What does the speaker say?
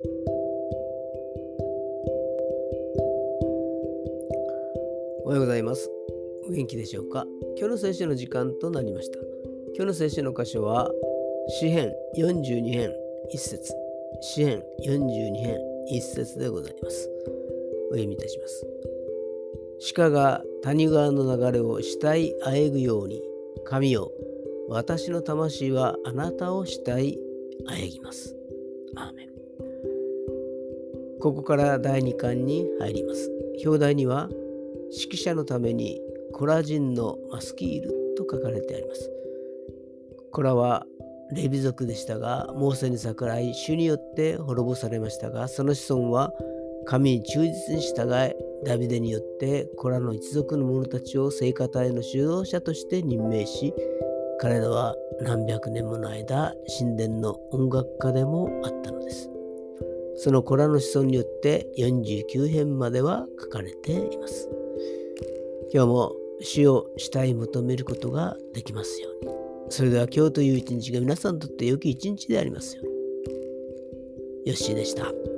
おはようございます。お元気でしょうか？今日の聖書の時間となりました。今日の聖書の箇所は、詩編42編1節詩編42編1節でございます。お読みいたします。鹿が谷川の流れを死体あえぐように、神よ、私の魂はあなたを死体あえぎます。アーメンここから第2巻に入ります。表題には指揮者のためにコラ人のマスキールと書かれてあります。コラはレビ族でしたが、モーセに逆らい、主によって滅ぼされましたが、その子孫は神に忠実に従い、ダビデによってコラの一族の者たちを聖歌隊の主導者として任命し、彼らは何百年もの間、神殿の音楽家でもあったのです。そのコラの子孫によって49編までは書かれています。今日も死を死体求めることができますように。それでは今日という一日が皆さんにとって良き一日でありますように。よッしーでした。